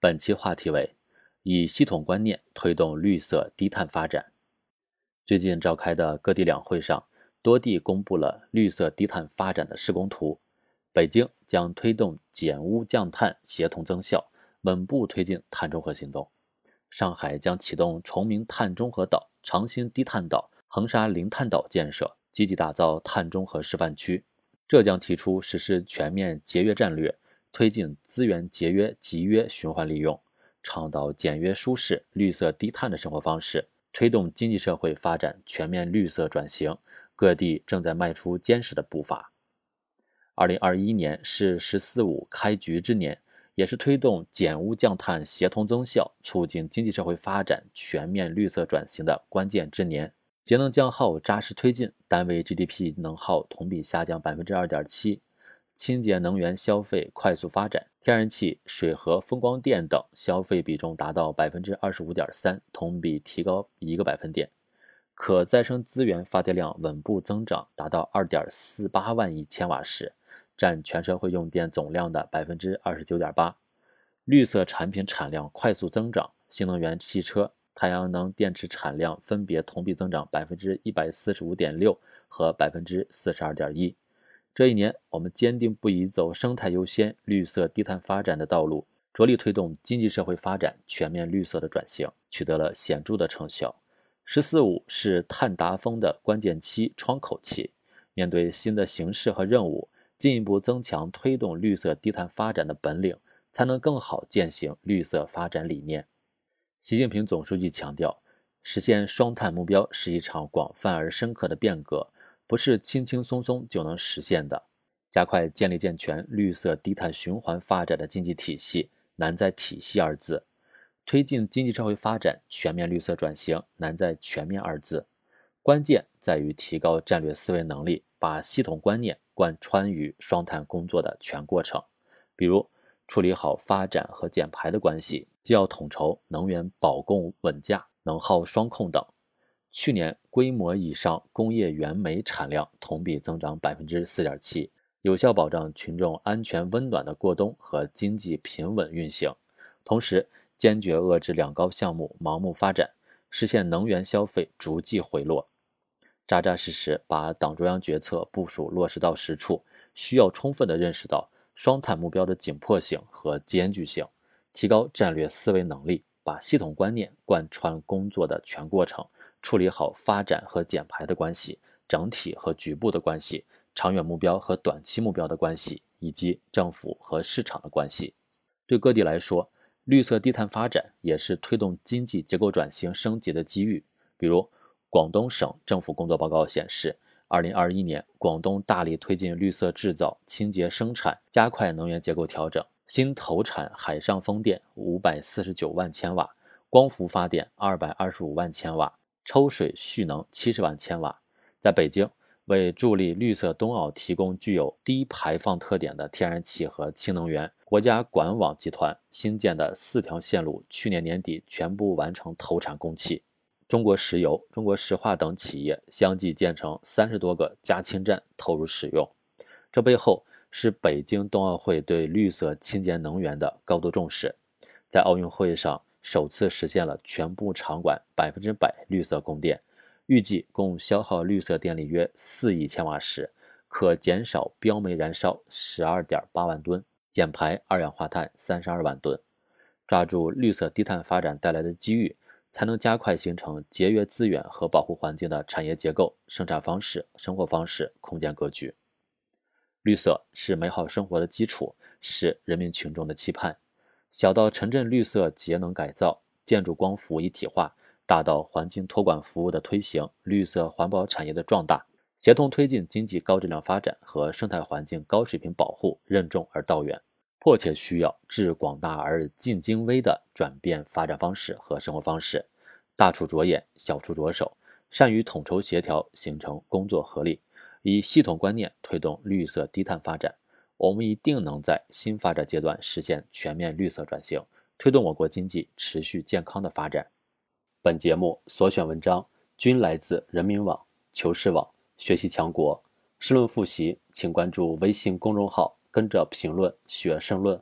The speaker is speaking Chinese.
本期话题为以系统观念推动绿色低碳发展。最近召开的各地两会上，多地公布了绿色低碳发展的施工图。北京将推动减污降碳协同增效，稳步推进碳中和行动；上海将启动崇明碳中和岛、长兴低碳岛、横沙零碳岛建设，积极打造碳中和示范区。浙江提出实施全面节约战略，推进资源节约集约循环利用，倡导简约舒适、绿色低碳的生活方式。推动经济社会发展全面绿色转型，各地正在迈出坚实的步伐。二零二一年是“十四五”开局之年，也是推动减污降碳协同增效、促进经济社会发展全面绿色转型的关键之年。节能降耗扎实推进，单位 GDP 能耗同比下降百分之二点七。清洁能源消费快速发展，天然气、水和风光电等消费比重达到百分之二十五点三，同比提高一个百分点。可再生资源发电量稳步增长，达到二点四八万亿千瓦时，占全社会用电总量的百分之二十九点八。绿色产品产量快速增长，新能源汽车、太阳能电池产量分别同比增长百分之一百四十五点六和百分之四十二点一。这一年，我们坚定不移走生态优先、绿色低碳发展的道路，着力推动经济社会发展全面绿色的转型，取得了显著的成效。“十四五”是碳达峰的关键期、窗口期。面对新的形势和任务，进一步增强推动绿色低碳发展的本领，才能更好践行绿色发展理念。习近平总书记强调，实现双碳目标是一场广泛而深刻的变革。不是轻轻松松就能实现的。加快建立健全绿色低碳循环发展的经济体系，难在“体系”二字；推进经济社会发展全面绿色转型，难在“全面”二字。关键在于提高战略思维能力，把系统观念贯穿于双碳工作的全过程。比如，处理好发展和减排的关系，既要统筹能源保供稳价、能耗双控等。去年规模以上工业原煤产量同比增长百分之四点七，有效保障群众安全温暖的过冬和经济平稳运行。同时，坚决遏制两高项目盲目发展，实现能源消费逐季回落。扎扎实实把党中央决策部署落实到实处，需要充分地认识到双碳目标的紧迫性和艰巨性，提高战略思维能力，把系统观念贯穿工作的全过程。处理好发展和减排的关系，整体和局部的关系，长远目标和短期目标的关系，以及政府和市场的关系。对各地来说，绿色低碳发展也是推动经济结构转型升级的机遇。比如，广东省政府工作报告显示，二零二一年，广东大力推进绿色制造、清洁生产，加快能源结构调整，新投产海上风电五百四十九万千瓦，光伏发电二百二十五万千瓦。抽水蓄能七十万千瓦，在北京为助力绿色冬奥提供具有低排放特点的天然气和氢能源，国家管网集团新建的四条线路去年年底全部完成投产供气。中国石油、中国石化等企业相继建成三十多个加氢站投入使用，这背后是北京冬奥会对绿色清洁能源的高度重视，在奥运会上。首次实现了全部场馆百分之百绿色供电，预计共消耗绿色电力约四亿千瓦时，可减少标煤燃烧十二点八万吨，减排二氧化碳三十二万吨。抓住绿色低碳发展带来的机遇，才能加快形成节约资源和保护环境的产业结构、生产方式、生活方式、空间格局。绿色是美好生活的基础，是人民群众的期盼。小到城镇绿色节能改造、建筑光伏一体化，大到环境托管服务的推行、绿色环保产业的壮大，协同推进经济高质量发展和生态环境高水平保护，任重而道远，迫切需要致广大而尽精微的转变发展方式和生活方式，大处着眼，小处着手，善于统筹协调，形成工作合力，以系统观念推动绿色低碳发展。我们一定能在新发展阶段实现全面绿色转型，推动我国经济持续健康的发展。本节目所选文章均来自人民网、求是网、学习强国。申论复习，请关注微信公众号“跟着评论学申论”。